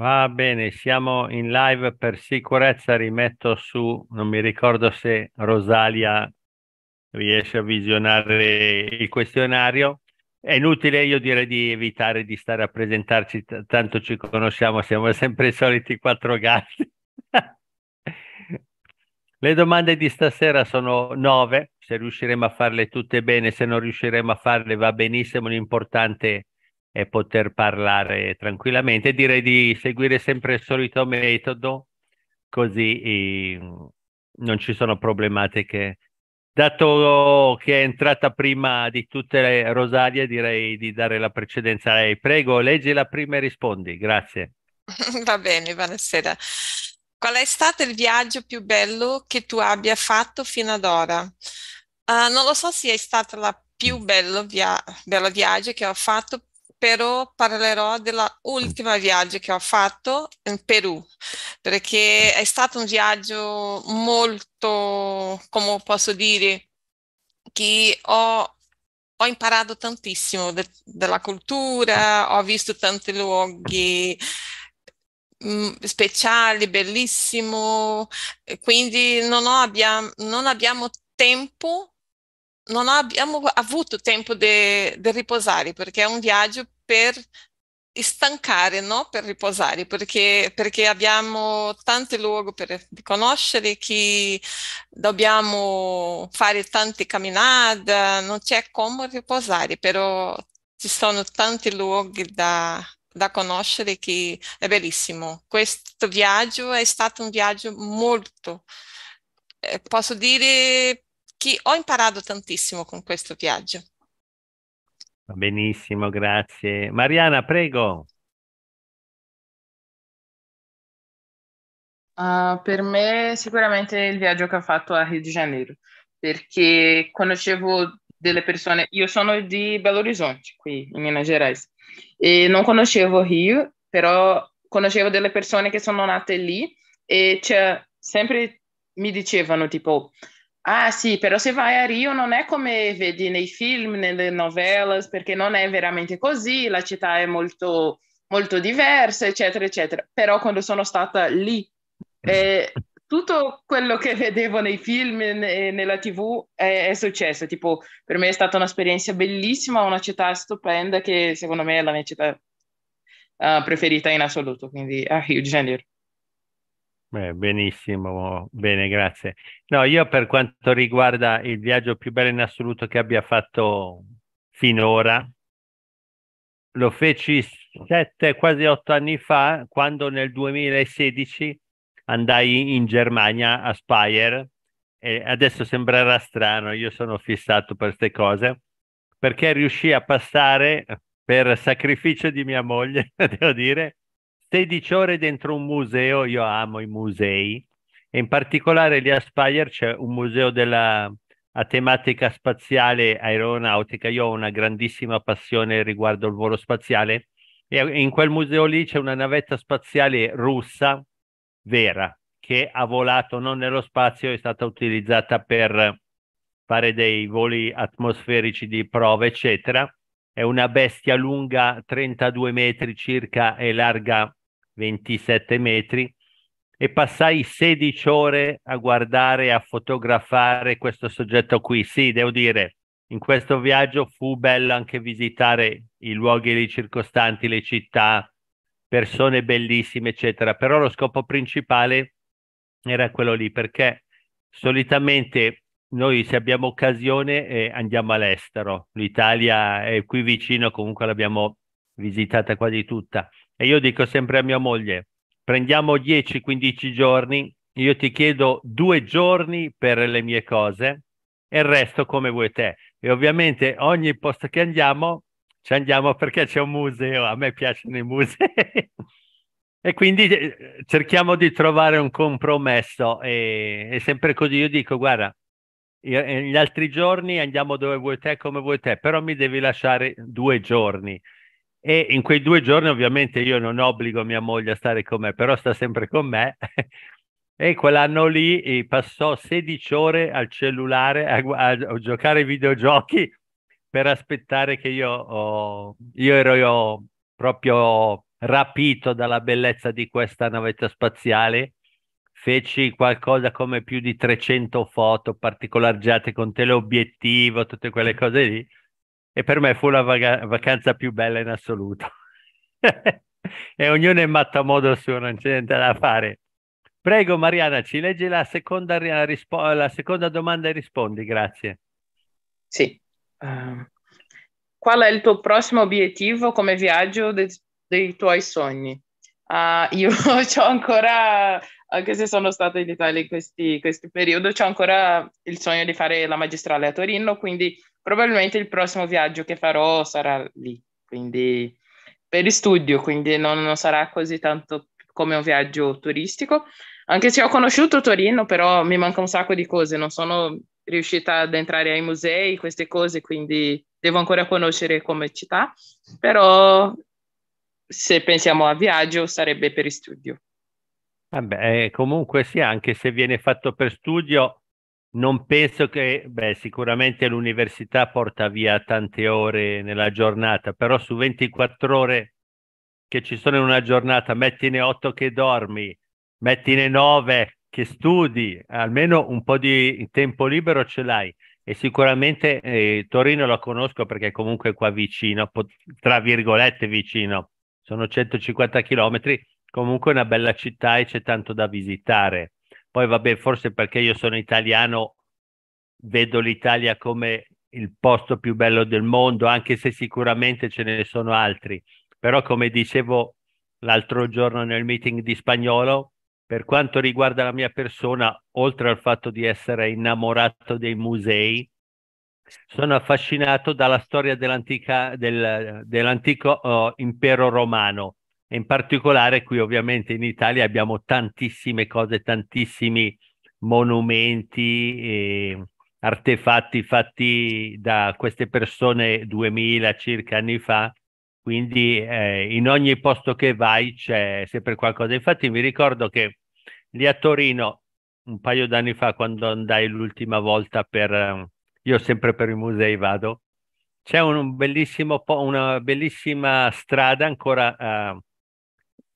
Va bene, siamo in live per sicurezza, rimetto su, non mi ricordo se Rosalia riesce a visionare il questionario. È inutile, io direi di evitare di stare a presentarci, t- tanto ci conosciamo, siamo sempre i soliti quattro gatti. Le domande di stasera sono nove, se riusciremo a farle tutte bene, se non riusciremo a farle va benissimo, l'importante è poter parlare tranquillamente. Direi di seguire sempre il solito metodo, così eh, non ci sono problematiche. Dato che è entrata prima di tutte le Rosalie, direi di dare la precedenza a lei. Prego, leggi la prima e rispondi. Grazie. Va bene, buonasera. Qual è stato il viaggio più bello che tu abbia fatto fino ad ora? Uh, non lo so se è stato il più bello, via- bello viaggio che ho fatto, però parlerò dell'ultima viaggio che ho fatto in Perù, perché è stato un viaggio molto, come posso dire, che ho, ho imparato tantissimo de- della cultura, ho visto tanti luoghi mm, speciali, bellissimo, quindi non, abbiamo, non abbiamo tempo non abbiamo avuto tempo di riposare perché è un viaggio per stancare, no? Per riposare, perché, perché abbiamo tanti luoghi per conoscere che dobbiamo fare tante camminate, non c'è come riposare, però ci sono tanti luoghi da, da conoscere che è bellissimo. Questo viaggio è stato un viaggio molto, eh, posso dire che ho imparato tantissimo con questo viaggio. Benissimo, grazie. Mariana, prego. Uh, per me sicuramente il viaggio che ho fatto a Rio de Janeiro, perché conoscevo delle persone, io sono di Belo Horizonte, qui in Minas Gerais, e non conoscevo Rio, però conoscevo delle persone che sono nate lì e sempre mi dicevano tipo, Ah, sì, però se vai a Rio non è come vedi nei film, nelle novelas, perché non è veramente così, la città è molto, molto diversa, eccetera, eccetera. Però quando sono stata lì, eh, tutto quello che vedevo nei film e nella TV è, è, successo. Tipo, per me è stata un'esperienza bellissima, una città stupenda che secondo me è la mia città uh, preferita in assoluto, quindi a Rio de Janeiro. Eh, benissimo, bene, grazie. No, io per quanto riguarda il viaggio più bello in assoluto che abbia fatto finora, lo feci sette, quasi otto anni fa, quando nel 2016 andai in Germania a Speyer e adesso sembrerà strano, io sono fissato per queste cose, perché riuscì a passare per sacrificio di mia moglie, devo dire, 16 ore dentro un museo, io amo i musei, e in particolare lì a Speyer c'è un museo della a tematica spaziale aeronautica. Io ho una grandissima passione riguardo il volo spaziale e in quel museo lì c'è una navetta spaziale russa vera che ha volato non nello spazio, è stata utilizzata per fare dei voli atmosferici di prova, eccetera. È una bestia lunga 32 metri circa e larga 27 metri e passai 16 ore a guardare a fotografare questo soggetto qui. Sì, devo dire, in questo viaggio fu bello anche visitare i luoghi circostanti, le città, persone bellissime, eccetera. Però lo scopo principale era quello lì, perché solitamente noi se abbiamo occasione eh, andiamo all'estero. L'Italia è qui vicino, comunque l'abbiamo visitata quasi tutta. E io dico sempre a mia moglie, prendiamo 10-15 giorni, io ti chiedo due giorni per le mie cose e il resto come vuoi te. E ovviamente ogni posto che andiamo ci andiamo perché c'è un museo, a me piacciono i musei. e quindi eh, cerchiamo di trovare un compromesso e, e sempre così io dico guarda eh, gli altri giorni andiamo dove vuoi te come vuoi te però mi devi lasciare due giorni e in quei due giorni ovviamente io non obbligo mia moglie a stare con me, però sta sempre con me. e quell'anno lì passò 16 ore al cellulare a, a, a giocare ai videogiochi per aspettare che io, oh, io ero io proprio rapito dalla bellezza di questa navetta spaziale. Feci qualcosa come più di 300 foto particolareggiate con teleobiettivo, tutte quelle cose lì. E per me fu la vaga- vacanza più bella in assoluto. e ognuno è matto a modo suo, non c'è niente da fare. Prego Mariana, ci leggi la seconda, rispo- la seconda domanda e rispondi, grazie. Sì. Uh, qual è il tuo prossimo obiettivo come viaggio de- dei tuoi sogni? Uh, io ho ancora, anche se sono stata in Italia in questi, questi periodi, ho ancora il sogno di fare la magistrale a Torino, quindi probabilmente il prossimo viaggio che farò sarà lì, quindi per studio, quindi non, non sarà così tanto come un viaggio turistico, anche se ho conosciuto Torino, però mi manca un sacco di cose, non sono riuscita ad entrare ai musei, queste cose, quindi devo ancora conoscere come città, però se pensiamo a viaggio sarebbe per studio. Vabbè, eh, comunque sì, anche se viene fatto per studio, non penso che, beh, sicuramente l'università porta via tante ore nella giornata, però su 24 ore che ci sono in una giornata, mettine 8 che dormi, mettine 9 che studi, almeno un po' di tempo libero ce l'hai. E sicuramente eh, Torino lo conosco perché comunque è qua vicino, tra virgolette vicino, sono 150 chilometri, comunque è una bella città e c'è tanto da visitare. Poi vabbè, forse perché io sono italiano, vedo l'Italia come il posto più bello del mondo, anche se sicuramente ce ne sono altri però come dicevo l'altro giorno nel meeting di spagnolo, per quanto riguarda la mia persona, oltre al fatto di essere innamorato dei musei, sono affascinato dalla storia dell'antica, del, dell'antico uh, impero romano. In particolare qui ovviamente in Italia abbiamo tantissime cose, tantissimi monumenti e artefatti fatti da queste persone 2000 circa anni fa quindi eh, in ogni posto che vai c'è sempre qualcosa. Infatti mi ricordo che lì a Torino, un paio d'anni fa, quando andai l'ultima volta per... io sempre per i musei vado, c'è un bellissimo una bellissima strada ancora uh,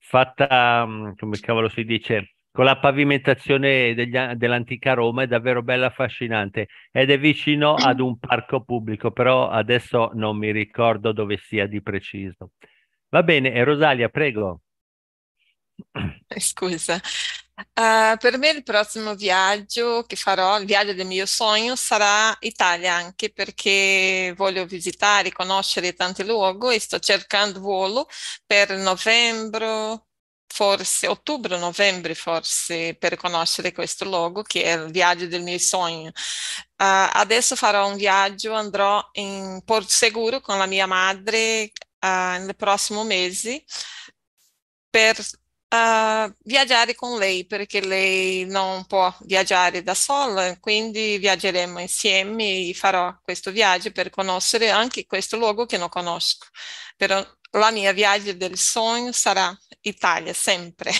fatta, um, come cavolo si dice, con la pavimentazione degli, dell'antica Roma, è davvero bella, affascinante ed è vicino ad un parco pubblico, però adesso non mi ricordo dove sia di preciso. Va bene, Rosalia, prego. Scusa. Uh, per me il prossimo viaggio che farò, il viaggio del mio sogno, sarà Italia anche perché voglio visitare, conoscere tanti luoghi e sto cercando volo per novembre, forse ottobre-novembre forse per conoscere questo luogo che è il viaggio del mio sogno. Uh, adesso farò un viaggio, andrò in Porto Seguro con la mia madre uh, nei prossimi mesi per uh, viaggiare con lei perché lei non può viaggiare da sola, quindi viaggeremo insieme e farò questo viaggio per conoscere anche questo luogo che non conosco. Però la mia viaggio del sogno sarà Italia, sempre.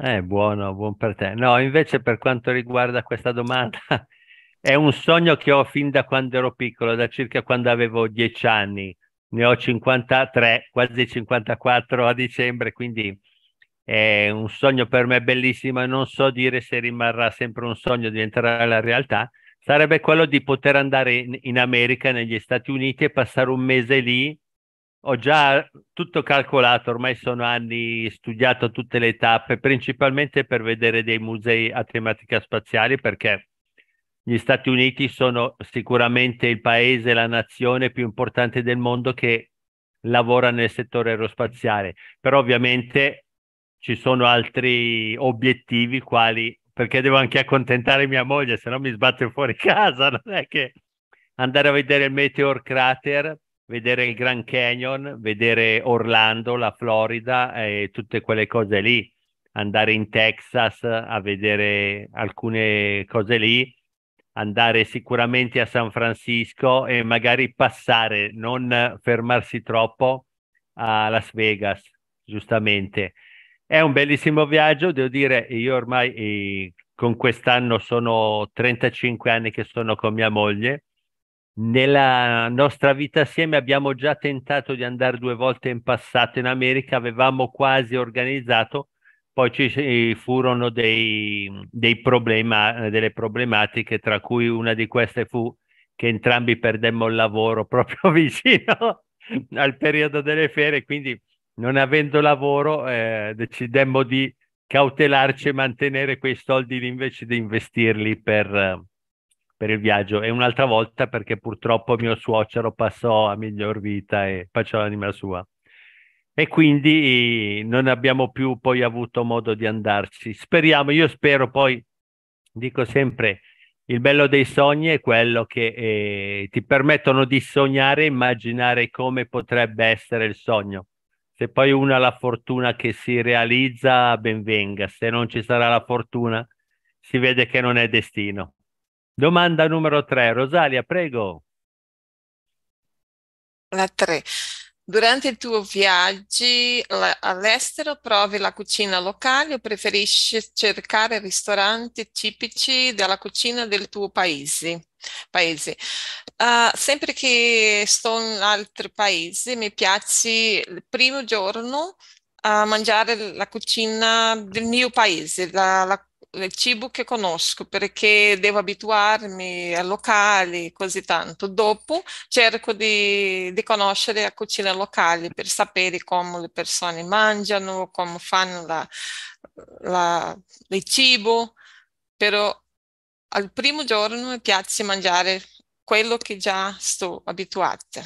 Eh, buono, buon per te. No, invece per quanto riguarda questa domanda, è un sogno che ho fin da quando ero piccolo, da circa quando avevo dieci anni. Ne ho 53, quasi 54 a dicembre, quindi è un sogno per me bellissimo e non so dire se rimarrà sempre un sogno, diventerà la realtà. Sarebbe quello di poter andare in, in America, negli Stati Uniti e passare un mese lì ho già tutto calcolato, ormai sono anni studiato tutte le tappe, principalmente per vedere dei musei a tematica spaziale, perché gli Stati Uniti sono sicuramente il paese, la nazione più importante del mondo che lavora nel settore aerospaziale, però ovviamente ci sono altri obiettivi quali perché devo anche accontentare mia moglie, se no mi sbatte fuori casa, non è che andare a vedere il Meteor Crater vedere il Grand Canyon, vedere Orlando, la Florida e tutte quelle cose lì, andare in Texas a vedere alcune cose lì, andare sicuramente a San Francisco e magari passare, non fermarsi troppo a Las Vegas, giustamente. È un bellissimo viaggio, devo dire, io ormai eh, con quest'anno sono 35 anni che sono con mia moglie nella nostra vita assieme abbiamo già tentato di andare due volte in passato in America, avevamo quasi organizzato, poi ci furono dei, dei problema, delle problematiche, tra cui una di queste fu che entrambi perdemmo il lavoro proprio vicino al periodo delle ferie, quindi non avendo lavoro eh, decidemmo di cautelarci e mantenere quei soldi invece di investirli per, per il viaggio e un'altra volta perché purtroppo mio suocero passò a miglior vita e faccio l'anima sua. E quindi non abbiamo più poi avuto modo di andarci. Speriamo, io spero poi, dico sempre, il bello dei sogni è quello che eh, ti permettono di sognare e immaginare come potrebbe essere il sogno. Se poi uno ha la fortuna che si realizza, ben venga. Se non ci sarà la fortuna, si vede che non è destino. Domanda numero tre. Rosalia, prego. La tre. Durante i tuoi viaggi all'estero provi la cucina locale o preferisci cercare ristoranti tipici della cucina del tuo paese? paese. Uh, sempre che sto in altri paesi mi piace il primo giorno a mangiare la cucina del mio paese, la, la il cibo che conosco perché devo abituarmi a locali così tanto. Dopo cerco di, di, conoscere la cucina locale per sapere come le persone mangiano, come fanno la, la, il cibo, però al primo giorno mi piace mangiare quello che già sto abituata.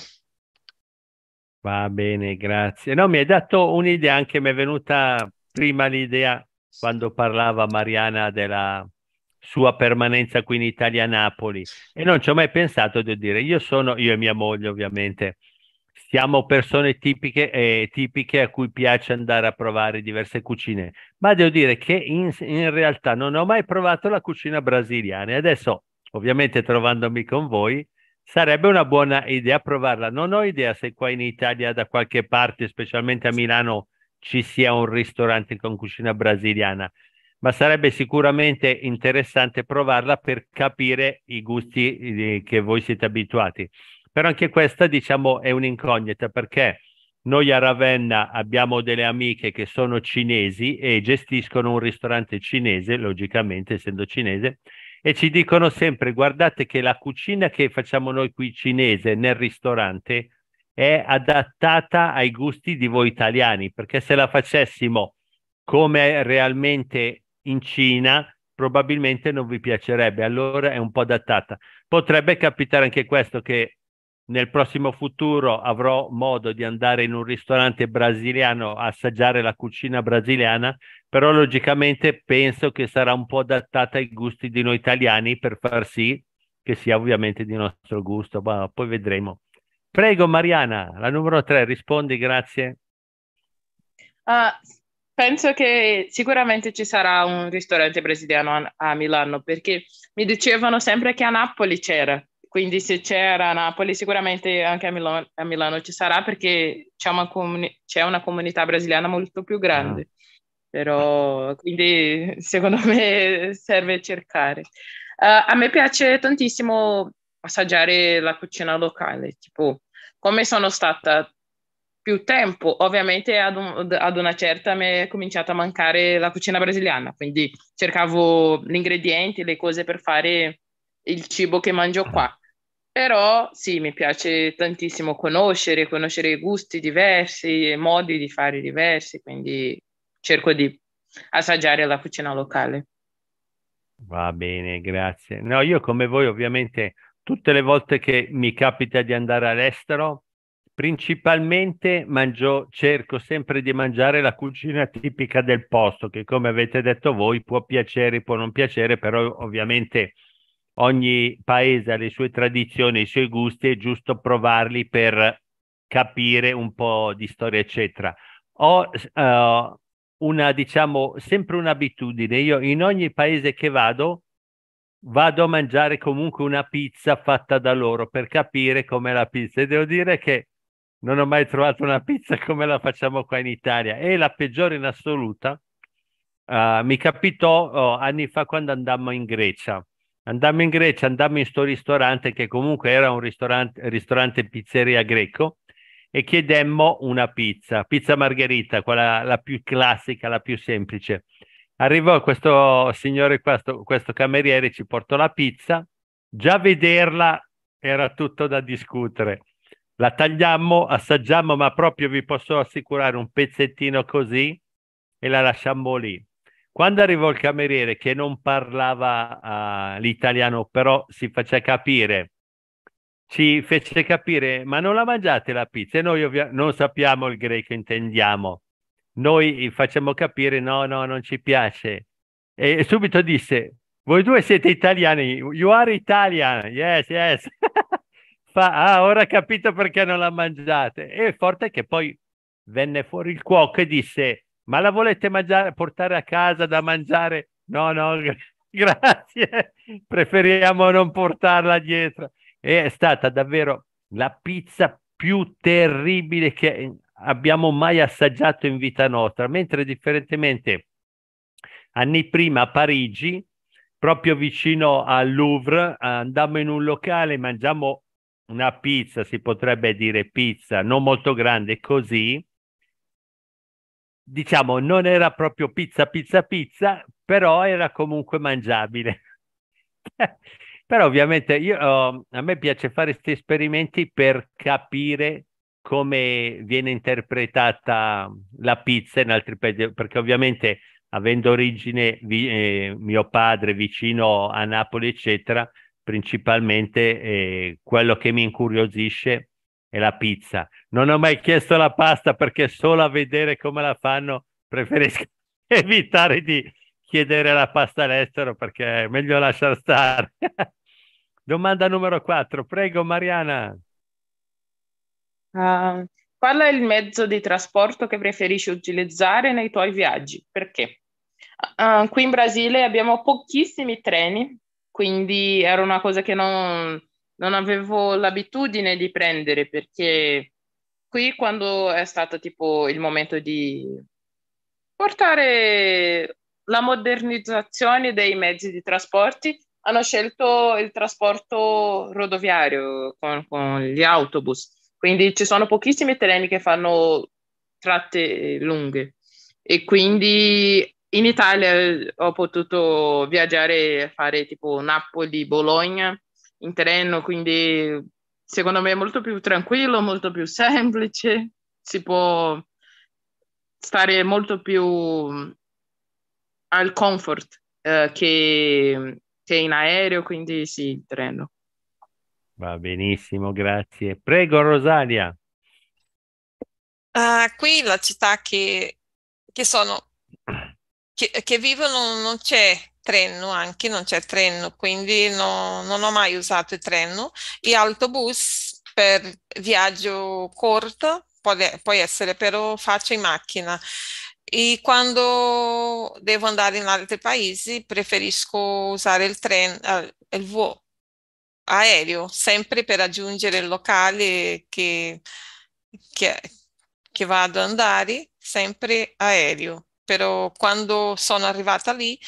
Va bene, grazie. No, mi hai dato un'idea, anche mi è venuta prima l'idea quando parlava Mariana della sua permanenza qui in Italia a Napoli. E non ci ho mai pensato di dire. Io sono, io e mia moglie ovviamente, siamo persone tipiche, eh, tipiche a cui piace andare a provare diverse cucine, ma devo dire che in, in realtà non ho mai provato la cucina brasiliana. E adesso ovviamente trovandomi con voi sarebbe una buona idea provarla. Non ho idea se qua in Italia da qualche parte, specialmente a Milano, ci sia un ristorante con cucina brasiliana, ma sarebbe sicuramente interessante provarla per capire i gusti eh, che voi siete abituati. Però anche questa, diciamo, è un'incognita perché noi a Ravenna abbiamo delle amiche che sono cinesi e gestiscono un ristorante cinese, logicamente essendo cinese, e ci dicono sempre guardate che la cucina che facciamo noi qui cinese nel ristorante è adattata ai gusti di voi italiani, perché se la facessimo come realmente in Cina, probabilmente non vi piacerebbe, allora è un po' adattata. Potrebbe capitare anche questo che nel prossimo futuro avrò modo di andare in un ristorante brasiliano a assaggiare la cucina brasiliana, però logicamente penso che sarà un po' adattata ai gusti di noi italiani per far sì che sia ovviamente di nostro gusto, ma poi vedremo. Prego Mariana, la numero tre, rispondi, grazie. Uh, penso che sicuramente ci sarà un ristorante brasiliano a, a, Milano perché mi dicevano sempre che a Napoli c'era, quindi se c'era a Napoli sicuramente anche a Milano, a Milano ci sarà perché c'è una, comuni- c'è una, comunità brasiliana molto più grande, ah. però quindi secondo me serve cercare. Uh, a me piace tantissimo assaggiare la cucina locale, tipo come sono stata più tempo, ovviamente ad, un, ad, una certa mi è cominciata a mancare la cucina brasiliana, quindi cercavo gli ingredienti, le cose per fare il cibo che mangio qua. Però sì, mi piace tantissimo conoscere, conoscere gusti diversi, modi di fare diversi, quindi cerco di assaggiare la cucina locale. Va bene, grazie. No, io come voi ovviamente tutte le volte che mi capita di andare all'estero, principalmente mangio, cerco sempre di mangiare la cucina tipica del posto, che come avete detto voi può piacere, può non piacere, però ovviamente ogni paese ha le sue tradizioni, i suoi gusti, è giusto provarli per capire un po' di storia, eccetera. Ho uh, una, diciamo, sempre un'abitudine. Io in ogni paese che vado vado a mangiare comunque una pizza fatta da loro per capire com'è la pizza. E devo dire che non ho mai trovato una pizza come la facciamo qua in Italia. È la peggiore in assoluta uh, mi capitò oh, anni fa quando andammo in Grecia. Andammo in Grecia, andammo in sto ristorante che comunque era un ristorante, ristorante pizzeria greco e chiedemmo una pizza, pizza margherita, quella la più classica, la più semplice. Arrivò questo signore, questo, questo cameriere, ci portò la pizza, già vederla era tutto da discutere. La tagliammo, assaggiamo, ma proprio vi posso assicurare un pezzettino così e la lasciammo lì. Quando arrivò il cameriere che non parlava uh, l'italiano, però si faceva capire, ci fece capire, ma non la mangiate la pizza? E noi ovvia- non sappiamo il greco, intendiamo. Noi facciamo capire, no, no, non ci piace. E subito disse, voi due siete italiani, you are Italian, yes, yes. Fa, ah, ora capito perché non la mangiate. E forte che poi venne fuori il cuoco e disse, ma la volete mangiare, portare a casa da mangiare? No, no, grazie, preferiamo non portarla dietro. E è stata davvero la pizza più terribile che abbiamo mai assaggiato in vita nostra, mentre differentemente anni prima a Parigi, proprio vicino al Louvre, andammo in un locale, mangiamo una pizza, si potrebbe dire pizza, non molto grande così, diciamo, non era proprio pizza, pizza, pizza, però era comunque mangiabile. però ovviamente io, oh, a me piace fare questi esperimenti per capire come viene interpretata la pizza in altri paesi, perché ovviamente avendo origine eh, mio padre vicino a Napoli, eccetera, principalmente eh, quello che mi incuriosisce è la pizza. Non ho mai chiesto la pasta perché solo a vedere come la fanno preferisco evitare di chiedere la pasta all'estero perché è meglio lasciar stare. Domanda numero 4, prego Mariana. Uh, qual è il mezzo di trasporto che preferisci utilizzare nei tuoi viaggi? Perché? Uh, qui in Brasile abbiamo pochissimi treni, quindi era una cosa che non, non avevo l'abitudine di prendere perché qui quando è stato tipo il momento di portare la modernizzazione dei mezzi di trasporti, hanno scelto il trasporto rodoviario con, con gli autobus. Quindi ci sono pochissimi treni che fanno tratte lunghe e quindi in Italia ho potuto viaggiare e fare tipo Napoli-Bologna in treno, quindi secondo me è molto più tranquillo, molto più semplice, si può stare molto più al comfort eh, che, che in aereo, quindi sì, il treno. Va benissimo, grazie. Prego, Rosalia. Uh, qui la città che, che sono che, che vivono non c'è treno anche, non c'è treno, quindi no, non ho mai usato il treno. E autobus per viaggio corto può, può essere, però faccio in macchina. E quando devo andare in altri paesi preferisco usare il treno, eh, il volo aereo, sempre per raggiungere il locale che, che, che vado ad andare, sempre aereo. Però quando sono arrivata lì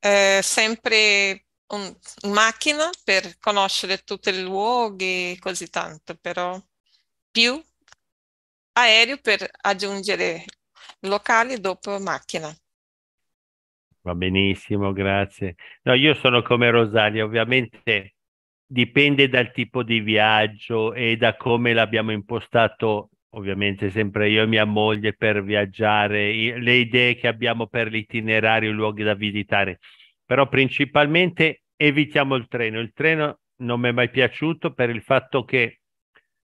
eh, sempre un, in macchina per conoscere tutti i luoghi, così tanto, però più aereo per aggiungere locali dopo macchina. Va benissimo, grazie. No, io sono come Rosalia, ovviamente dipende dal tipo di viaggio e da come l'abbiamo impostato, ovviamente sempre io e mia moglie per viaggiare, le idee che abbiamo per l'itinerario, i luoghi da visitare però principalmente evitiamo il treno. Il treno non mi è mai piaciuto per il fatto che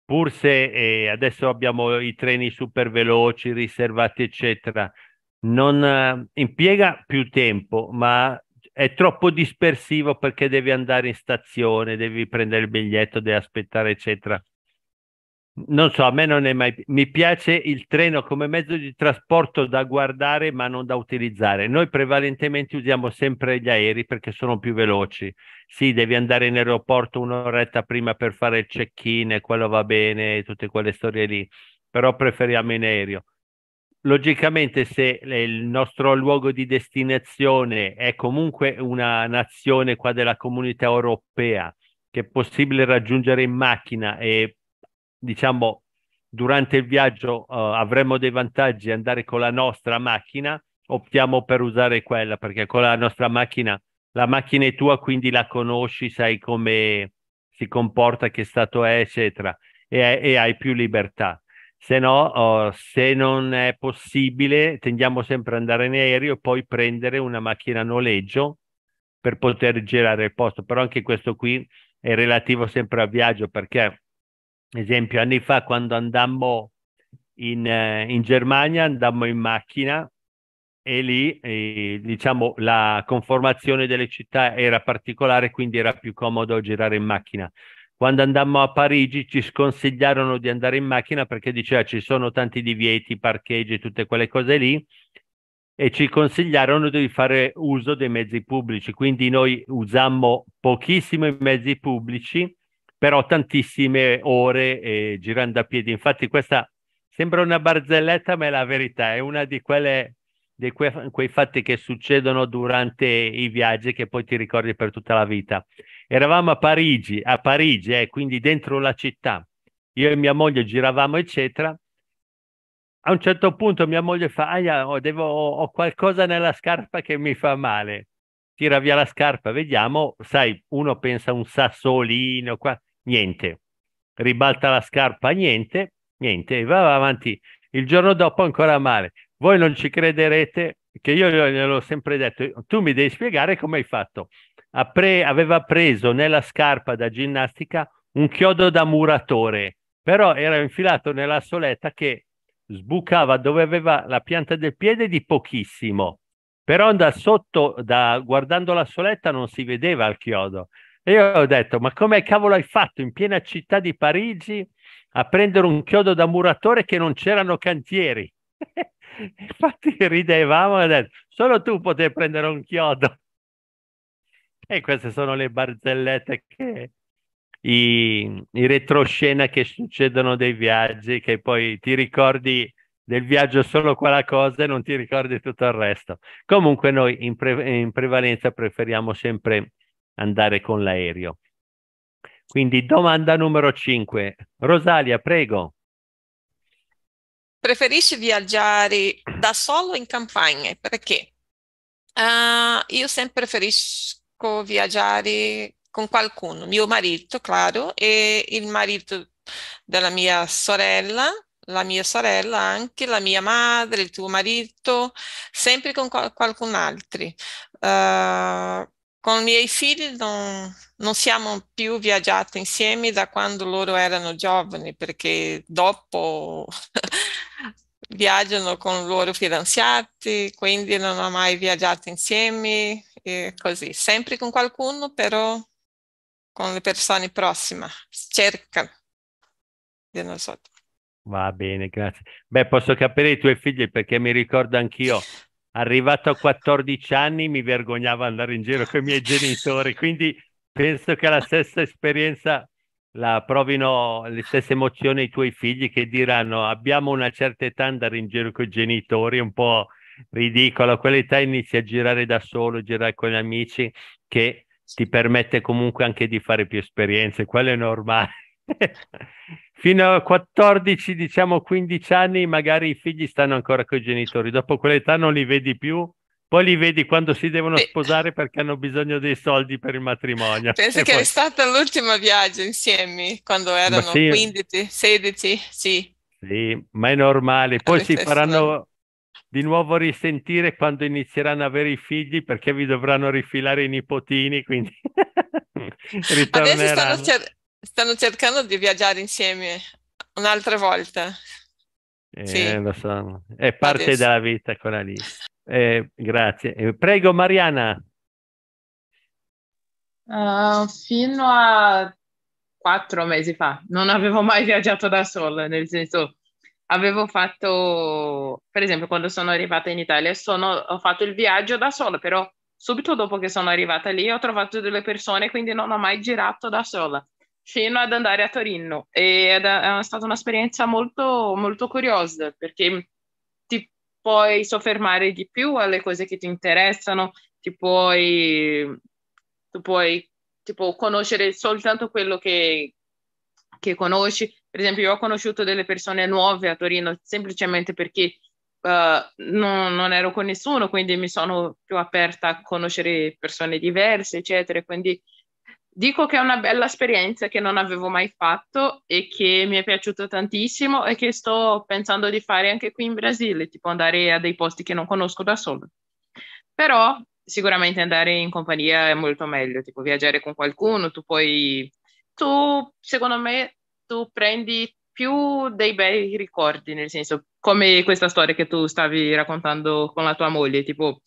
pur se eh, adesso abbiamo i treni super veloci, riservati, eccetera, non eh, impiega più tempo, ma è troppo dispersivo perché devi andare in stazione, devi prendere il biglietto, devi aspettare, eccetera. Non so, a me non è mai. Mi piace il treno come mezzo di trasporto da guardare, ma non da utilizzare. Noi prevalentemente usiamo sempre gli aerei perché sono più veloci. Sì, devi andare in aeroporto un'oretta prima per fare il check-in e quello va bene, tutte quelle storie lì, però preferiamo in aereo. Logicamente se il nostro luogo di destinazione è comunque una nazione qua della comunità europea che è possibile raggiungere in macchina e diciamo durante il viaggio uh, avremo dei vantaggi andare con la nostra macchina, optiamo per usare quella perché con la nostra macchina la macchina è tua, quindi la conosci, sai come si comporta, che stato è, eccetera, e, e hai più libertà. Se no, uh, se non è possibile, tendiamo sempre ad andare in aereo e poi prendere una macchina a noleggio per poter girare il posto. Però anche questo qui è relativo sempre al viaggio, perché, esempio, anni fa quando andammo in, eh, in Germania, andammo in macchina e lì eh, diciamo la conformazione delle città era particolare, quindi era più comodo girare in macchina. Quando andammo a Parigi ci sconsigliarono di andare in macchina perché diceva ci sono tanti divieti, parcheggi, tutte quelle cose lì e ci consigliarono di fare uso dei mezzi pubblici. Quindi noi usammo pochissimo i mezzi pubblici, però tantissime ore eh, girando a piedi. Infatti questa sembra una barzelletta, ma è la verità, è una di quelle di que- quei fatti che succedono durante i viaggi che poi ti ricordi per tutta la vita. Eravamo a Parigi, a Parigi, eh, quindi dentro la città. Io e mia moglie giravamo, eccetera. A un certo punto mia moglie fa, ah, ho, devo, ho qualcosa nella scarpa che mi fa male. Tira via la scarpa, vediamo, sai, uno pensa un sassolino, qua, niente. Ribalta la scarpa, niente, niente, va avanti. Il giorno dopo ancora male. Voi non ci crederete che io gliel'ho sempre detto, tu mi devi spiegare come hai fatto. Pre- aveva preso nella scarpa da ginnastica un chiodo da muratore, però era infilato nella soletta che sbucava dove aveva la pianta del piede di pochissimo, però da sotto, da, guardando la soletta, non si vedeva il chiodo. E io ho detto, ma come cavolo hai fatto in piena città di Parigi a prendere un chiodo da muratore che non c'erano cantieri? Infatti ridevamo e detto, solo tu potevi prendere un chiodo. E queste sono le barzellette che i, i retroscena che succedono dei viaggi, che poi ti ricordi del viaggio solo quella cosa e non ti ricordi tutto il resto. Comunque noi in, pre, in prevalenza preferiamo sempre andare con l'aereo. Quindi domanda numero 5. Rosalia, prego. Preferisci viaggiare da solo in campagna? Perché? Uh, io sempre preferisco viaggiare con qualcuno, mio marito, claro, e il marito della mia sorella, la mia sorella anche, la mia madre, il tuo marito, sempre con qual- qualcun altro. Uh, con i miei figli non, non, siamo più viaggiati insieme da quando loro erano giovani, perché dopo viaggiano con loro fidanzati, quindi non ho mai viaggiato insieme e così, sempre con qualcuno, però con le persone prossime, cercano di so. Va bene, grazie. Beh, posso capire i tuoi figli perché mi ricordo anch'io, arrivato a 14 anni mi vergognavo andare in giro con i miei genitori, quindi penso che la stessa esperienza la provino le stesse emozioni i tuoi figli che diranno abbiamo una certa età andare in giro con i genitori, un po' ridicolo, a quell'età inizi a girare da solo, girare con gli amici che ti permette comunque anche di fare più esperienze, quello è normale. Fino a 14, diciamo 15 anni, magari i figli stanno ancora con i genitori, dopo quell'età non li vedi più, poi li vedi quando si devono sposare perché hanno bisogno dei soldi per il matrimonio. Penso e che poi... è stato l'ultimo viaggio insieme, quando erano sì, 15, 16, sì. Sì, ma è normale. Poi si faranno di nuovo risentire quando inizieranno ad avere i figli perché vi dovranno rifilare i nipotini, quindi Adesso stanno, cer- stanno, cercando di viaggiare insieme un'altra volta. Eh, sì. lo so. È parte Adesso. della vita quella lì. Eh, grazie. Eh, prego Mariana. Uh, fino a quattro mesi fa non avevo mai viaggiato da sola, nel senso avevo fatto, per esempio, quando sono arrivata in Italia, sono, ho fatto il viaggio da sola, però subito dopo che sono arrivata lì ho trovato delle persone, quindi non ho mai girato da sola fino ad andare a Torino. Ed è stata un'esperienza molto, molto curiosa perché puoi soffermare di più alle cose che ti interessano, ti puoi, tu puoi tipo, conoscere soltanto quello che, che conosci. Per esempio, io ho conosciuto delle persone nuove a Torino semplicemente perché uh, non, non, ero con nessuno, quindi mi sono più aperta a conoscere persone diverse, eccetera. Quindi dico che è una bella esperienza che non avevo mai fatto e che mi è piaciuto tantissimo e che sto pensando di fare anche qui in Brasile, tipo andare a dei posti che non conosco da solo. Però sicuramente andare in compagnia è molto meglio, tipo viaggiare con qualcuno, tu puoi, tu secondo me, tu prendi più dei bei ricordi, nel senso, come questa storia che tu stavi raccontando con la tua moglie, tipo,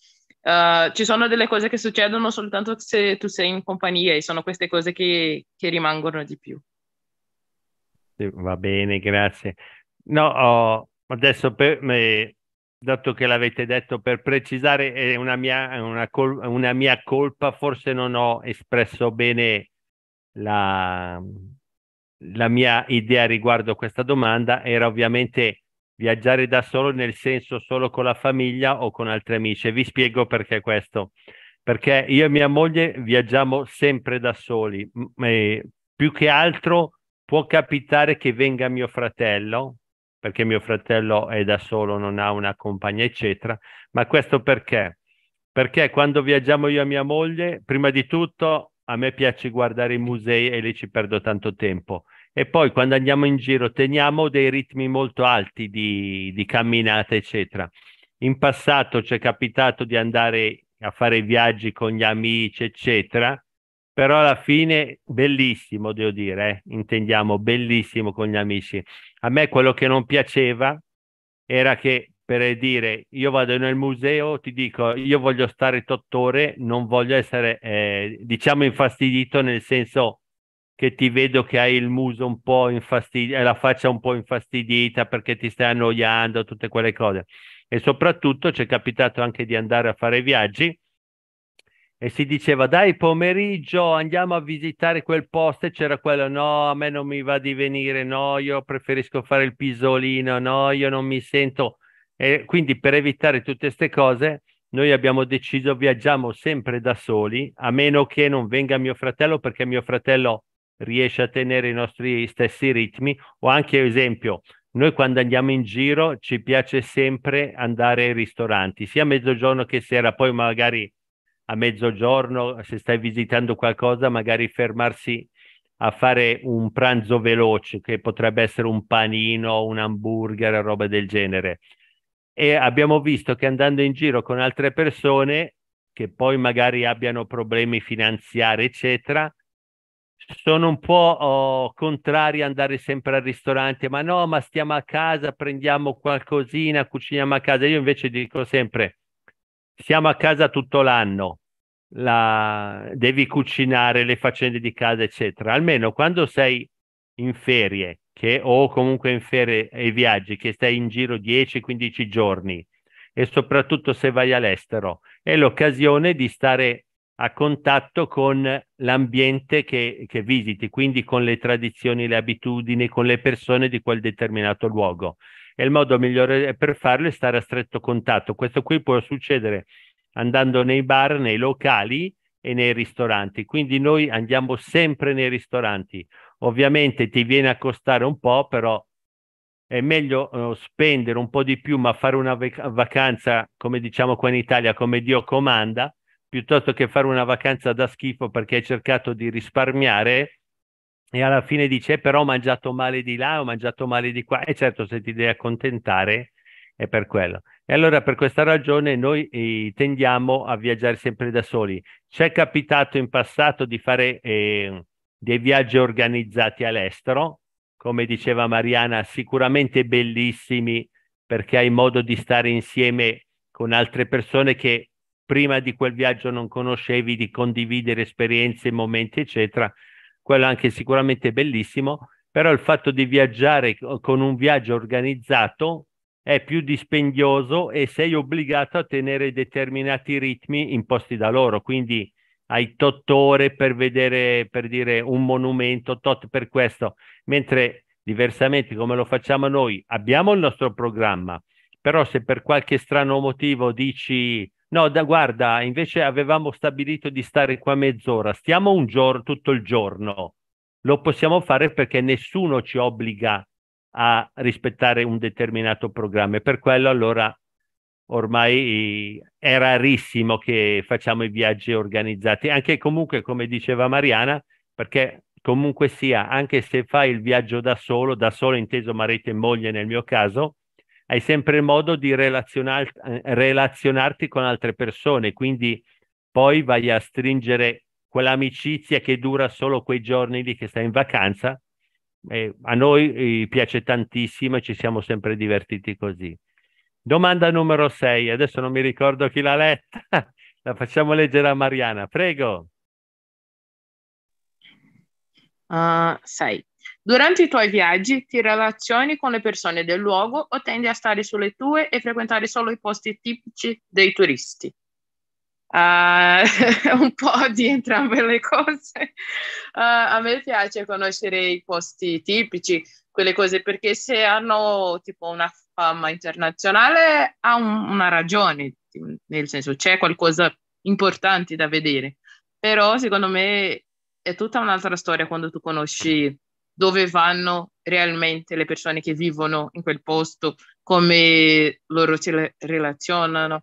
uh, ci sono delle cose che succedono soltanto se tu sei in compagnia e sono queste cose che, che rimangono di più. Va bene, grazie. No, oh, adesso per me, dato che l'avete detto, per precisare, è una mia, una, col- una mia colpa, forse non ho espresso bene la, la mia idea riguardo questa domanda, era ovviamente viaggiare da solo nel senso solo con la famiglia o con altri amici. Vi spiego perché questo. Perché io e mia moglie viaggiamo sempre da soli. E più che altro può capitare che venga mio fratello, perché mio fratello è da solo, non ha una compagnia, eccetera. Ma questo perché? Perché quando viaggiamo io e mia moglie, prima di tutto a me piace guardare i musei e lì ci perdo tanto tempo e poi quando andiamo in giro teniamo dei ritmi molto alti di, di camminata, eccetera. In passato ci è capitato di andare a fare viaggi con gli amici, eccetera, però alla fine bellissimo, devo dire, eh? intendiamo bellissimo con gli amici. A me quello che non piaceva era che per dire io vado nel museo, ti dico io voglio stare ore, non voglio essere eh, diciamo infastidito nel senso che ti vedo che hai il muso un po' infastidito, la faccia un po' infastidita perché ti stai annoiando, tutte quelle cose. E soprattutto ci è capitato anche di andare a fare viaggi e si diceva dai pomeriggio andiamo a visitare quel posto e c'era quello no a me non mi va di venire no io preferisco fare il pisolino no io non mi sento e quindi per evitare tutte queste cose noi abbiamo deciso viaggiamo sempre da soli a meno che non venga mio fratello perché mio fratello riesce a tenere i nostri stessi ritmi. O anche esempio noi quando andiamo in giro ci piace sempre andare ai ristoranti sia a mezzogiorno che sera poi magari a mezzogiorno se stai visitando qualcosa magari fermarsi a fare un pranzo veloce che potrebbe essere un panino un hamburger roba del genere. E abbiamo visto che andando in giro con altre persone che poi magari abbiano problemi finanziari eccetera sono un po' oh, contrari ad andare sempre al ristorante, ma no, ma stiamo a casa, prendiamo qualcosina, cuciniamo a casa. Io invece dico sempre, siamo a casa tutto l'anno, la... devi cucinare le faccende di casa, eccetera. Almeno quando sei in ferie, che, o comunque in ferie e viaggi, che stai in giro 10-15 giorni, e soprattutto se vai all'estero, è l'occasione di stare a contatto con l'ambiente che, che, visiti, quindi con le tradizioni, le abitudini, con le persone di quel determinato luogo. E il modo migliore per farlo è stare a stretto contatto. Questo qui può succedere andando nei bar, nei locali e nei ristoranti. Quindi noi andiamo sempre nei ristoranti. Ovviamente ti viene a costare un po', però è meglio uh, spendere un po' di più, ma fare una vacanza, come diciamo qua in Italia, come Dio comanda, piuttosto che fare una vacanza da schifo perché hai cercato di risparmiare e alla fine dice eh, però ho mangiato male di là, ho mangiato male di qua e certo se ti devi accontentare è per quello. E allora per questa ragione noi eh, tendiamo a viaggiare sempre da soli. Ci è capitato in passato di fare eh, dei viaggi organizzati all'estero, come diceva Mariana, sicuramente bellissimi perché hai modo di stare insieme con altre persone che prima di quel viaggio non conoscevi, di condividere esperienze, momenti, eccetera. Quello anche sicuramente bellissimo, però il fatto di viaggiare con un viaggio organizzato è più dispendioso e sei obbligato a tenere determinati ritmi imposti da loro, quindi hai tot ore per vedere, per dire, un monumento, tot per questo, mentre diversamente come lo facciamo noi, abbiamo il nostro programma, però se per qualche strano motivo dici no, da, guarda, invece avevamo stabilito di stare qua mezz'ora, stiamo un giorno, tutto il giorno, lo possiamo fare perché nessuno ci obbliga a rispettare un determinato programma. E per quello allora ormai è rarissimo che facciamo i viaggi organizzati, anche comunque come diceva Mariana, perché comunque sia, anche se fai il viaggio da solo, da solo inteso marito e moglie nel mio caso, hai sempre modo di relazionar- relazionarti con altre persone, quindi poi vai a stringere quell'amicizia che dura solo quei giorni lì che stai in vacanza. E a noi eh, piace tantissimo e ci siamo sempre divertiti così. Domanda numero 6, adesso non mi ricordo chi l'ha letta, la facciamo leggere a Mariana, prego. 6. Uh, Durante i tuoi viaggi ti relazioni con le persone del luogo o tendi a stare sulle tue e frequentare solo i posti tipici dei turisti? Uh, un po' di entrambe le cose. Uh, a me piace conoscere i posti tipici, quelle cose, perché se hanno tipo una fama internazionale ha un, una ragione, nel senso c'è qualcosa importante da vedere. Però secondo me è tutta un'altra storia quando tu conosci dove vanno realmente le persone che vivono in quel posto, come loro si relazionano,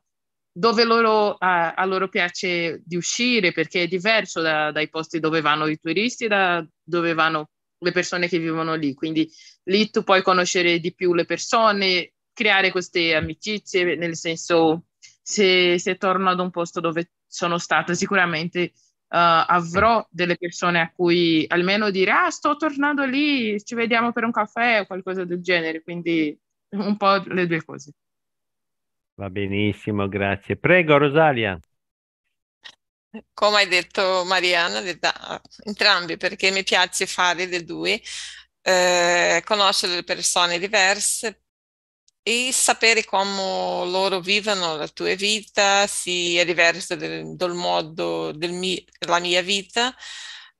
dove loro, a, a loro piace di uscire, perché è diverso da, dai posti dove vanno i turisti, da dove vanno le persone che vivono lì. Quindi lì tu puoi conoscere di più le persone, creare queste amicizie, nel senso se, se torno ad un posto dove sono stata sicuramente avrò delle persone a cui almeno dire ah sto tornando lì, ci vediamo per un caffè o qualcosa del genere, quindi un po' le due cose. Va benissimo, grazie. Prego Rosalia. Come hai detto Mariana, entrambi perché mi piace fare le due, eh, conoscere le persone diverse, e sapere come loro vivono la tua vita, se è diverso del, dal modo della mia vita.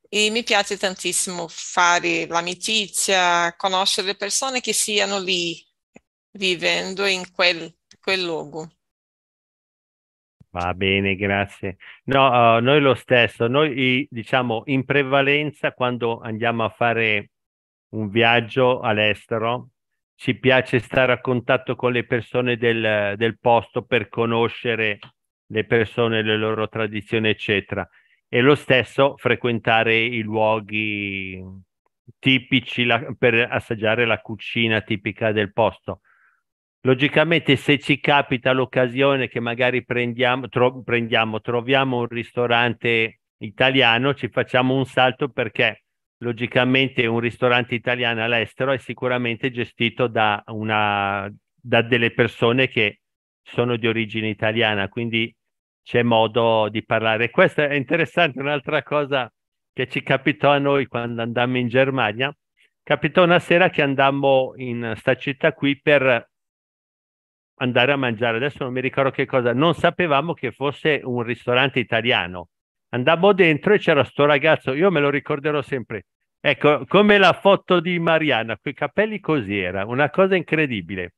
E mi piace tantissimo fare l'amicizia, conoscere le persone che siano lì vivendo in quel, quel luogo. Va bene, grazie. No, uh, noi lo stesso, noi diciamo in prevalenza quando andiamo a fare un viaggio all'estero, ci piace stare a contatto con le persone del, del posto per conoscere le persone, le loro tradizioni, eccetera. E lo stesso frequentare i luoghi tipici la, per assaggiare la cucina tipica del posto. Logicamente, se ci capita l'occasione che magari prendiamo, tro, prendiamo, troviamo un ristorante italiano, ci facciamo un salto perché logicamente un ristorante italiano all'estero è sicuramente gestito da, una, da delle persone che sono di origine italiana, quindi c'è modo di parlare. Questa è interessante, un'altra cosa che ci capitò a noi quando andammo in Germania. Capitò una sera che andammo in sta città qui per andare a mangiare, adesso non mi ricordo che cosa, non sapevamo che fosse un ristorante italiano. Andammo dentro e c'era sto ragazzo, io me lo ricorderò sempre, Ecco, come la foto di Mariana, quei capelli così era, una cosa incredibile.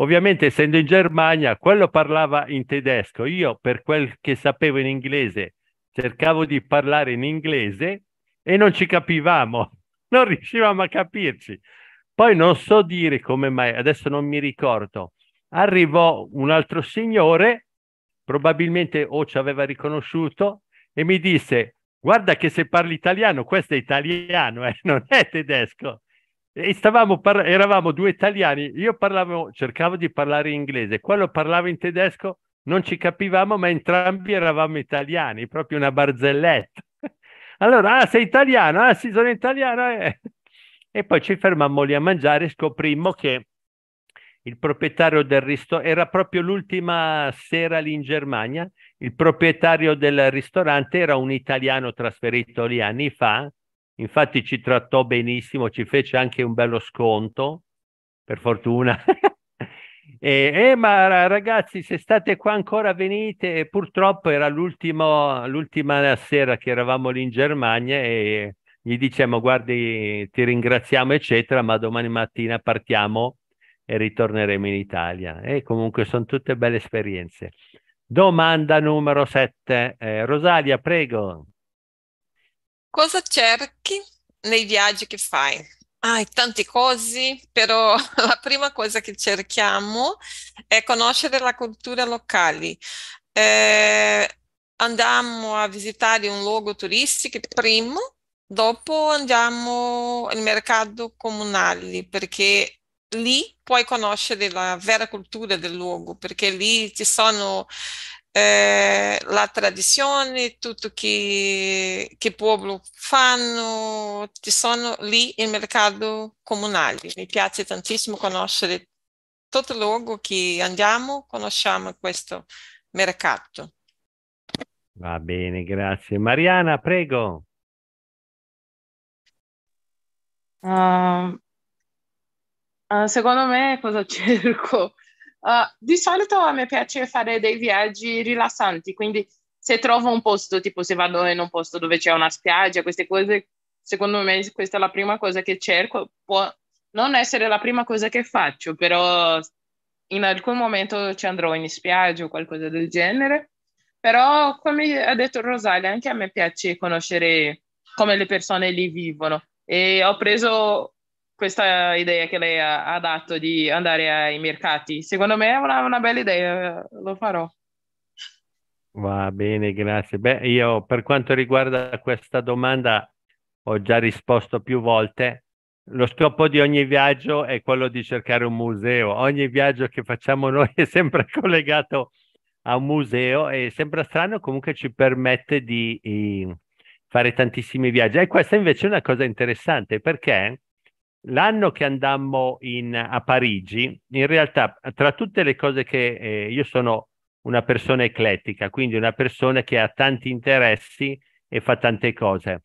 Ovviamente, essendo in Germania, quello parlava in tedesco. Io, per quel che sapevo in inglese, cercavo di parlare in inglese e non ci capivamo, non riuscivamo a capirci. Poi non so dire come mai, adesso non mi ricordo. Arrivò un altro signore, probabilmente o ci aveva riconosciuto, e mi disse: guarda che se parli italiano, questo è italiano, eh, non è tedesco. E stavamo par- eravamo due italiani, io parlavo, cercavo di parlare in inglese, quello parlava in tedesco, non ci capivamo, ma entrambi eravamo italiani, proprio una barzelletta. allora, ah, sei italiano? Ah, sì, sono italiano. Eh. E poi ci fermammo lì a mangiare e scoprimmo che il proprietario del ristorante, era proprio l'ultima sera lì in Germania, il proprietario del ristorante era un italiano trasferito lì anni fa, infatti ci trattò benissimo, ci fece anche un bello sconto, per fortuna. e, eh, ma ragazzi, se state qua ancora venite, purtroppo era l'ultima sera che eravamo lì in Germania e gli diciamo guardi ti ringraziamo eccetera, ma domani mattina partiamo e ritorneremo in Italia. E comunque sono tutte belle esperienze. Domanda numero 7. Eh, Rosalia, prego. Cosa cerchi nei viaggi che fai? Hai tante cose, però la prima cosa che cerchiamo è conoscere la cultura locale. Eh, andiamo a visitare un luogo turistico prima, dopo andiamo al mercato comunale perché lì puoi conoscere la vera cultura del luogo, perché lì ci sono eh, la tradizione, tutto che, che il popolo fanno, ci sono lì il mercato comunale. Mi piace tantissimo conoscere tutto il luogo che andiamo, conosciamo questo mercato. Va bene, grazie. Mariana, prego. Uh, uh, secondo me cosa cerco? Uh, di solito a me piace fare dei viaggi rilassanti, quindi se trovo un posto, tipo se vado in un posto dove c'è una spiaggia, queste cose, secondo me questa è la prima cosa che cerco. Può non essere la prima cosa che faccio, però in alcun momento ci andrò in spiaggia o qualcosa del genere. Però, come ha detto Rosalia, anche a me piace conoscere come le persone lì vivono. E ho preso questa idea che lei ha, ha dato di andare ai mercati. Secondo me è una, una bella idea, lo farò. Va bene, grazie. Beh, io per quanto riguarda questa domanda ho già risposto più volte. Lo scopo di ogni viaggio è quello di cercare un museo. Ogni viaggio che facciamo noi è sempre collegato a un museo e sembra strano, comunque ci permette di, di fare tantissimi viaggi. E questa invece è una cosa interessante perché L'anno che andammo in, a Parigi, in realtà, tra tutte le cose che eh, io sono una persona eclettica, quindi una persona che ha tanti interessi e fa tante cose.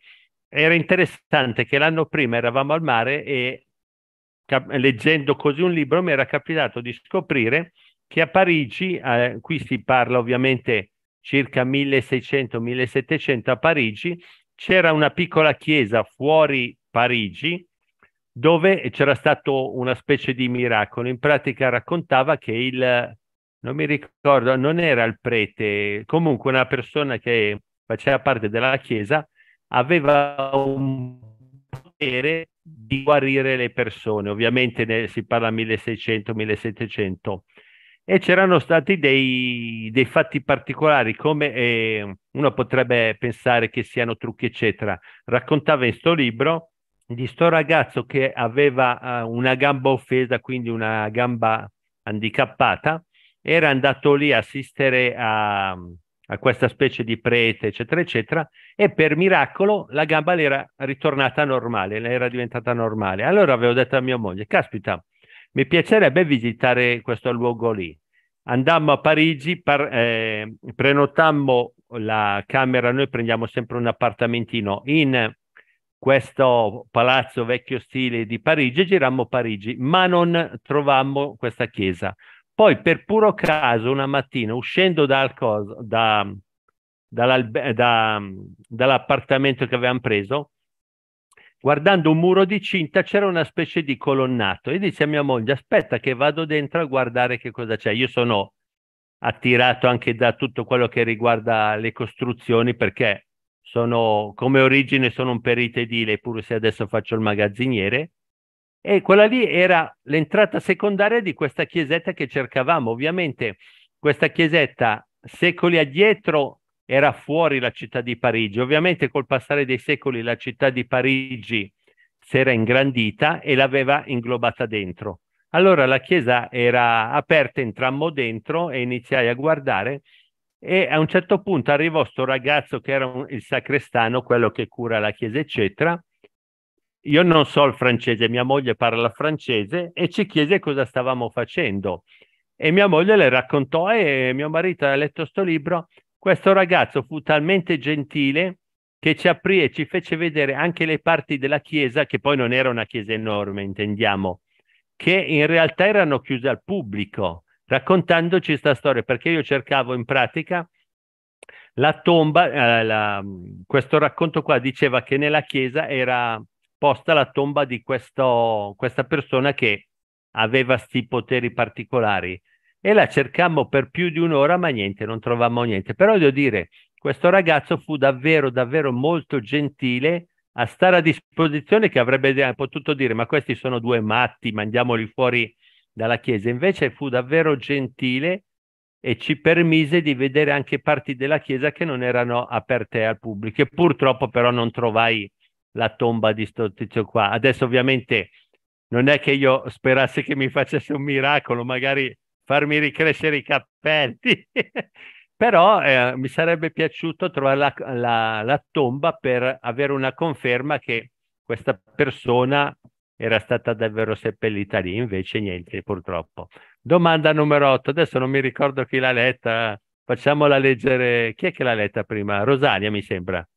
Era interessante che l'anno prima eravamo al mare e cap- leggendo così un libro mi era capitato di scoprire che a Parigi, eh, qui si parla ovviamente circa 1600-1700 a Parigi, c'era una piccola chiesa fuori Parigi dove c'era stato una specie di miracolo. In pratica raccontava che il, non mi ricordo, non era il prete, comunque una persona che faceva parte della chiesa, aveva un potere di guarire le persone. Ovviamente ne, si parla 1600-1700. E c'erano stati dei, dei fatti particolari, come eh, uno potrebbe pensare che siano trucchi, eccetera. Raccontava in questo libro di sto ragazzo che aveva uh, una gamba offesa, quindi una gamba handicappata, era andato lì a assistere a, a questa specie di prete, eccetera, eccetera, e per miracolo la gamba le era ritornata normale, le era diventata normale. Allora avevo detto a mia moglie, caspita, mi piacerebbe visitare questo luogo lì. Andammo a Parigi, par, eh, prenotammo la camera, noi prendiamo sempre un appartamentino in questo palazzo vecchio stile di Parigi e girammo Parigi, ma non trovammo questa chiesa. Poi per puro caso una mattina uscendo dal coso, da, da, dall'appartamento che avevamo preso, guardando un muro di cinta c'era una specie di colonnato e dice a mia moglie aspetta che vado dentro a guardare che cosa c'è. Io sono attirato anche da tutto quello che riguarda le costruzioni perché sono, come origine sono un perito edile, pur se adesso faccio il magazziniere, e quella lì era l'entrata secondaria di questa chiesetta che cercavamo. Ovviamente questa chiesetta secoli addietro era fuori la città di Parigi. Ovviamente col passare dei secoli la città di Parigi si era ingrandita e l'aveva inglobata dentro. Allora la chiesa era aperta, entrammo dentro e iniziai a guardare e a un certo punto arrivò questo ragazzo che era un, il sacrestano, quello che cura la chiesa, eccetera. Io non so il francese, mia moglie parla francese e ci chiese cosa stavamo facendo. E mia moglie le raccontò e mio marito ha letto questo libro. Questo ragazzo fu talmente gentile che ci aprì e ci fece vedere anche le parti della chiesa, che poi non era una chiesa enorme, intendiamo, che in realtà erano chiuse al pubblico raccontandoci questa storia, perché io cercavo in pratica la tomba, eh, la, questo racconto qua diceva che nella chiesa era posta la tomba di questo, questa persona che aveva sti poteri particolari e la cercammo per più di un'ora, ma niente, non trovammo niente. Però devo dire, questo ragazzo fu davvero, davvero molto gentile a stare a disposizione che avrebbe potuto dire ma questi sono due matti, mandiamoli fuori dalla chiesa. Invece fu davvero gentile e ci permise di vedere anche parti della chiesa che non erano aperte al pubblico. E purtroppo però non trovai la tomba di sto tizio qua. Adesso ovviamente non è che io sperassi che mi facesse un miracolo, magari farmi ricrescere i capelli. Però eh, mi sarebbe piaciuto trovare la, la, la, tomba per avere una conferma che questa persona era stata davvero seppellita lì, invece niente, purtroppo. Domanda numero 8, adesso non mi ricordo chi l'ha letta, facciamola leggere, chi è che l'ha letta prima? Rosalia mi sembra.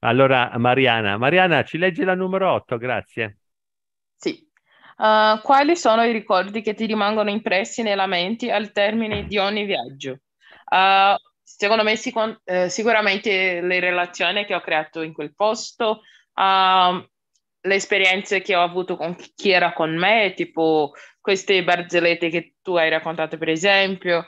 Allora Mariana, Mariana ci leggi la numero 8, grazie. Sì, Uh, quali sono i ricordi che ti rimangono impressi nella mente al termine di ogni viaggio? Uh, secondo me sic- eh, sicuramente le relazioni che ho creato in quel posto, uh, le esperienze che ho avuto con chi era con me, tipo queste barzellette che tu hai raccontato per esempio,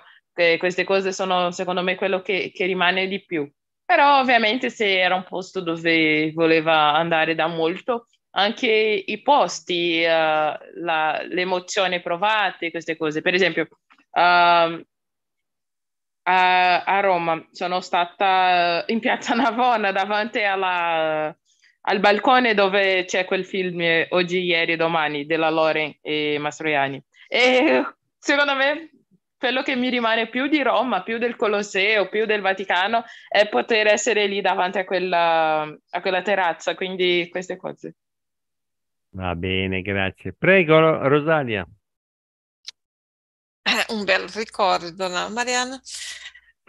queste cose sono secondo me quello che, che rimane di più. Però ovviamente se era un posto dove voleva andare da molto, anche i posti, uh, la, le emozioni provate, queste cose. Per esempio, uh, a, a, Roma sono stata in piazza Navona davanti alla, al balcone dove c'è quel film eh, Oggi, Ieri, Domani della Loren e Mastroianni. E secondo me quello che mi rimane più di Roma, più del Colosseo, più del Vaticano, è poter essere lì davanti a quella, a quella terrazza, quindi queste cose. Va bene, grazie. Prego, Rosalia. Eh, un bel ricordo, no, Mariana?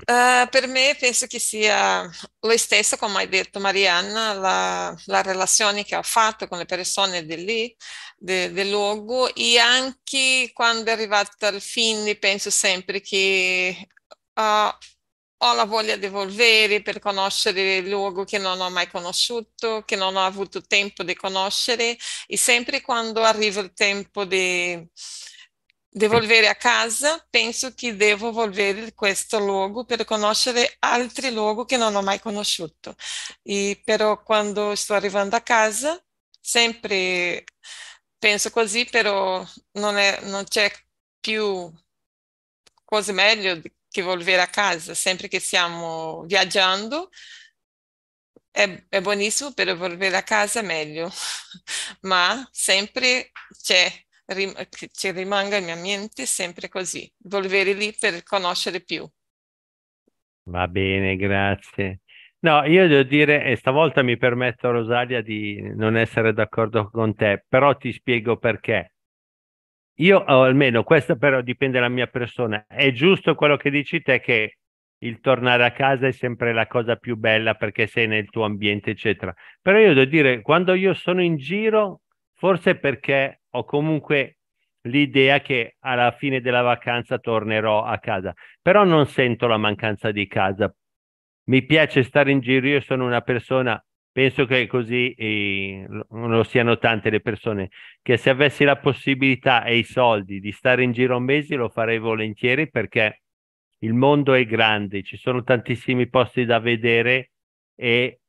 Uh, per me penso che sia lo stesso, come hai detto Marianna, la, la relazione che ho fatto con le persone di lì, de, del luogo e anche quando è arrivata al fine penso sempre che uh, ho la voglia di volere per conoscere il luogo che non ho mai conosciuto, che non ho avuto tempo di conoscere e sempre quando arriva il tempo di, di volvere a casa, penso che devo volvere questo luogo per conoscere altri luoghi che non ho mai conosciuto. E però quando sto arrivando a casa, sempre penso così, però non, è, non c'è più cose meglio che volvere a casa, sempre che stiamo viaggiando, è, è buonissimo per volvere a casa meglio, ma sempre c'è, rim, che ci rimanga in mia mente sempre così, volvere lì per conoscere più. Va bene, grazie. No, io devo dire, e stavolta mi permetto, Rosalia, di non essere d'accordo con te, però ti spiego perché. Io, o almeno questo però dipende dalla mia persona, è giusto quello che dici te che il tornare a casa è sempre la cosa più bella perché sei nel tuo ambiente, eccetera. Però io devo dire, quando io sono in giro, forse perché ho comunque l'idea che alla fine della vacanza tornerò a casa, però non sento la mancanza di casa. Mi piace stare in giro, io sono una persona penso che così eh, lo siano tante le persone, che se avessi la possibilità e i soldi di stare in giro un mese lo farei volentieri perché il mondo è grande, ci sono tantissimi posti da vedere e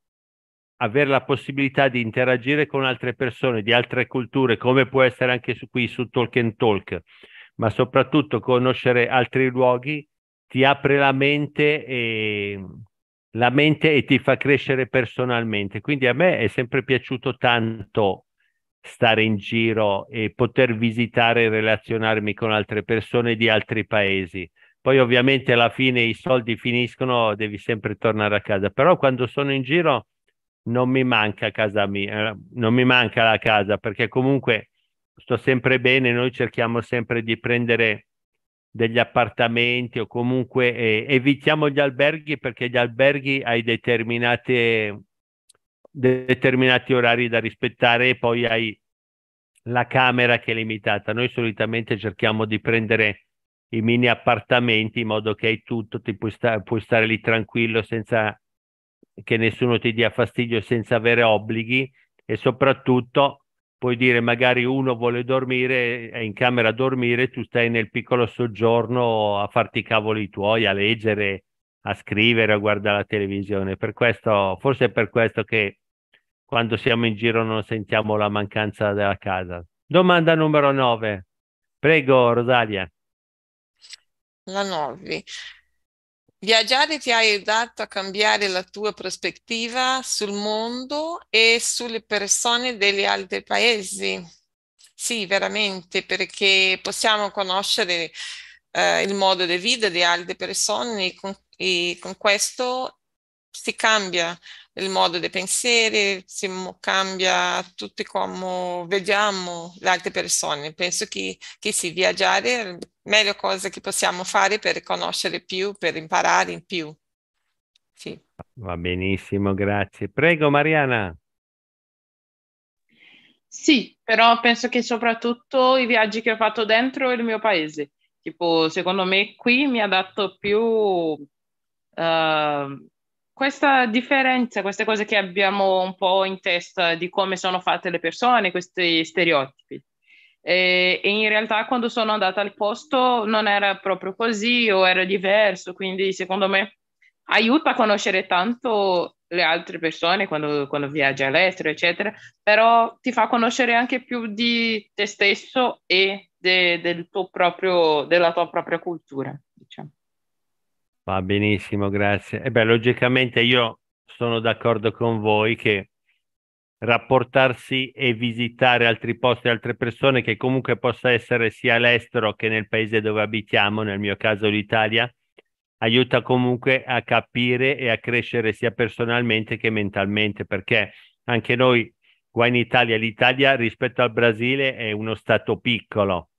avere la possibilità di interagire con altre persone di altre culture, come può essere anche su, qui su and Talk, ma soprattutto conoscere altri luoghi, ti apre la mente e la mente e ti fa crescere personalmente. Quindi a me è sempre piaciuto tanto stare in giro e poter visitare e relazionarmi con altre persone di altri paesi. Poi ovviamente alla fine i soldi finiscono, devi sempre tornare a casa, però quando sono in giro non mi manca casa mia, eh, non mi manca la casa perché comunque sto sempre bene, noi cerchiamo sempre di prendere degli appartamenti o comunque eh, evitiamo gli alberghi perché gli alberghi hai determinate, determinati orari da rispettare e poi hai la camera che è limitata. Noi solitamente cerchiamo di prendere i mini appartamenti in modo che hai tutto, ti puoi, sta- puoi stare lì tranquillo senza che nessuno ti dia fastidio, senza avere obblighi e soprattutto puoi dire magari uno vuole dormire, è in camera a dormire, tu stai nel piccolo soggiorno a farti i cavoli tuoi, a leggere, a scrivere, a guardare la televisione. Per questo, forse è per questo che quando siamo in giro non sentiamo la mancanza della casa. Domanda numero 9. Prego, Rosalia. La 9. Viaggiare ti ha aiutato a cambiare la tua prospettiva sul mondo e sulle persone degli altri paesi? Sì, veramente, perché possiamo conoscere eh, il modo di vita di altre persone e con, e con questo si cambia il modo di pensare, si cambia tutto come vediamo le altre persone. Penso che, che sì, viaggiare è la meglio cosa che possiamo fare per conoscere più, per imparare in più. Sì. Va benissimo, grazie. Prego, Mariana. Sì, però penso che soprattutto i viaggi che ho fatto dentro il mio paese, tipo, secondo me qui mi ha dato più uh, questa differenza, queste cose che abbiamo un po' in testa di come sono fatte le persone, questi stereotipi. E, e, in realtà quando sono andata al posto non era proprio così o era diverso, quindi secondo me aiuta a conoscere tanto le altre persone quando, quando viaggi all'estero, eccetera, però ti fa conoscere anche più di te stesso e de, del tuo proprio, della tua propria cultura, diciamo. Va benissimo, grazie. E beh, logicamente io sono d'accordo con voi che rapportarsi e visitare altri posti, altre persone, che comunque possa essere sia all'estero che nel paese dove abitiamo, nel mio caso l'Italia, aiuta comunque a capire e a crescere sia personalmente che mentalmente, perché anche noi qua in Italia, l'Italia rispetto al Brasile è uno stato piccolo,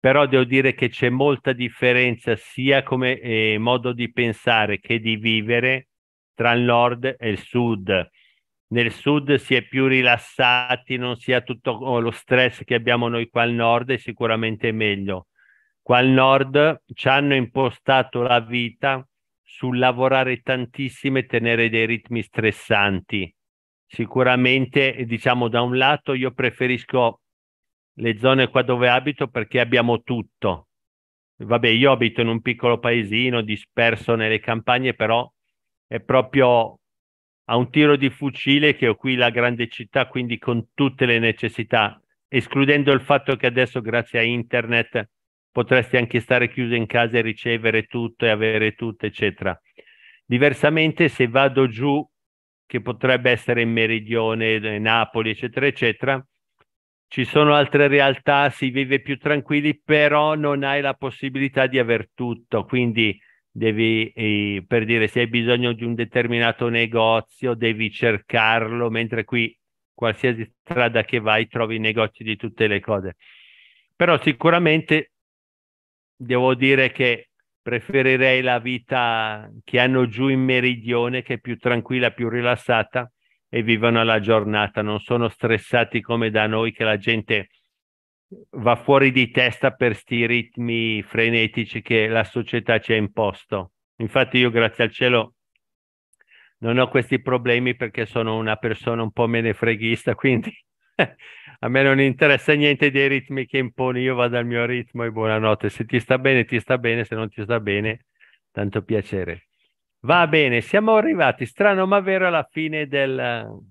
però devo dire che c'è molta differenza sia come eh, modo di pensare che di vivere tra il nord e il sud. Nel sud si è più rilassati, non si ha tutto oh, lo stress che abbiamo noi qua al nord, è sicuramente meglio. Qua al nord ci hanno impostato la vita sul lavorare tantissimo e tenere dei ritmi stressanti. Sicuramente, diciamo, da un lato io preferisco le zone qua dove abito perché abbiamo tutto. Vabbè, io abito in un piccolo paesino disperso nelle campagne, però è proprio a un tiro di fucile che ho qui la grande città, quindi con tutte le necessità, escludendo il fatto che adesso grazie a internet potresti anche stare chiuso in casa e ricevere tutto e avere tutto, eccetera. Diversamente, se vado giù, che potrebbe essere in Meridione, Napoli, eccetera, eccetera, ci sono altre realtà, si vive più tranquilli, però non hai la possibilità di aver tutto, quindi devi, eh, per dire, se hai bisogno di un determinato negozio, devi cercarlo, mentre qui qualsiasi strada che vai trovi negozi di tutte le cose. Però sicuramente devo dire che preferirei la vita che hanno giù in meridione, che è più tranquilla, più rilassata, e vivono la giornata, non sono stressati come da noi che la gente va fuori di testa per sti ritmi frenetici che la società ci ha imposto. Infatti io grazie al cielo non ho questi problemi perché sono una persona un po' menefreghista, quindi a me non interessa niente dei ritmi che imponi, io vado al mio ritmo e buonanotte. Se ti sta bene, ti sta bene, se non ti sta bene, tanto piacere. Va bene, siamo arrivati, strano ma vero, alla fine del,